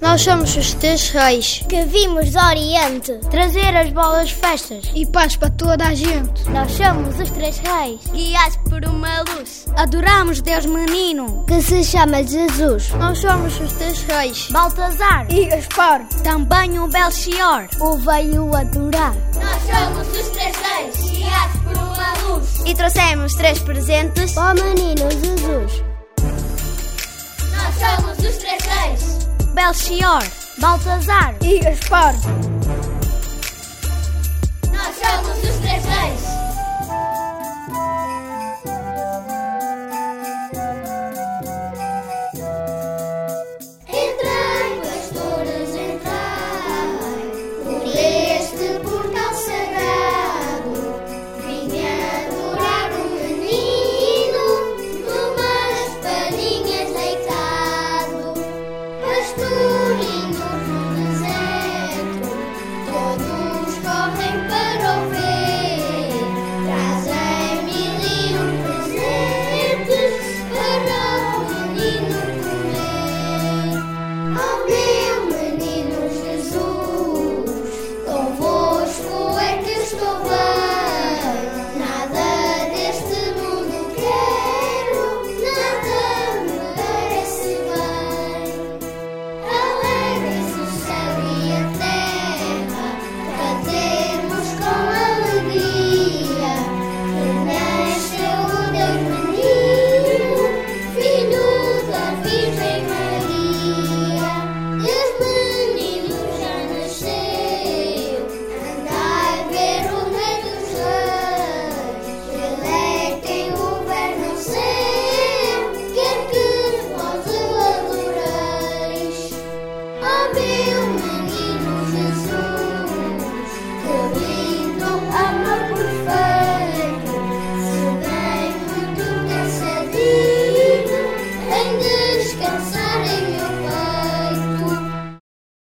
Nós somos os três reis que vimos do Oriente trazer as boas festas e paz para toda a gente. Nós somos os três reis, guiados por uma luz. Adoramos Deus menino, que se chama Jesus. Nós somos os três reis, Baltazar e Gaspar. Também o Belchior o veio adorar. Nós somos os três reis, guiados por uma luz. E trouxemos três presentes para o menino Jesus. Nós somos os três reis. Belchior, Baltazar e Gaspar.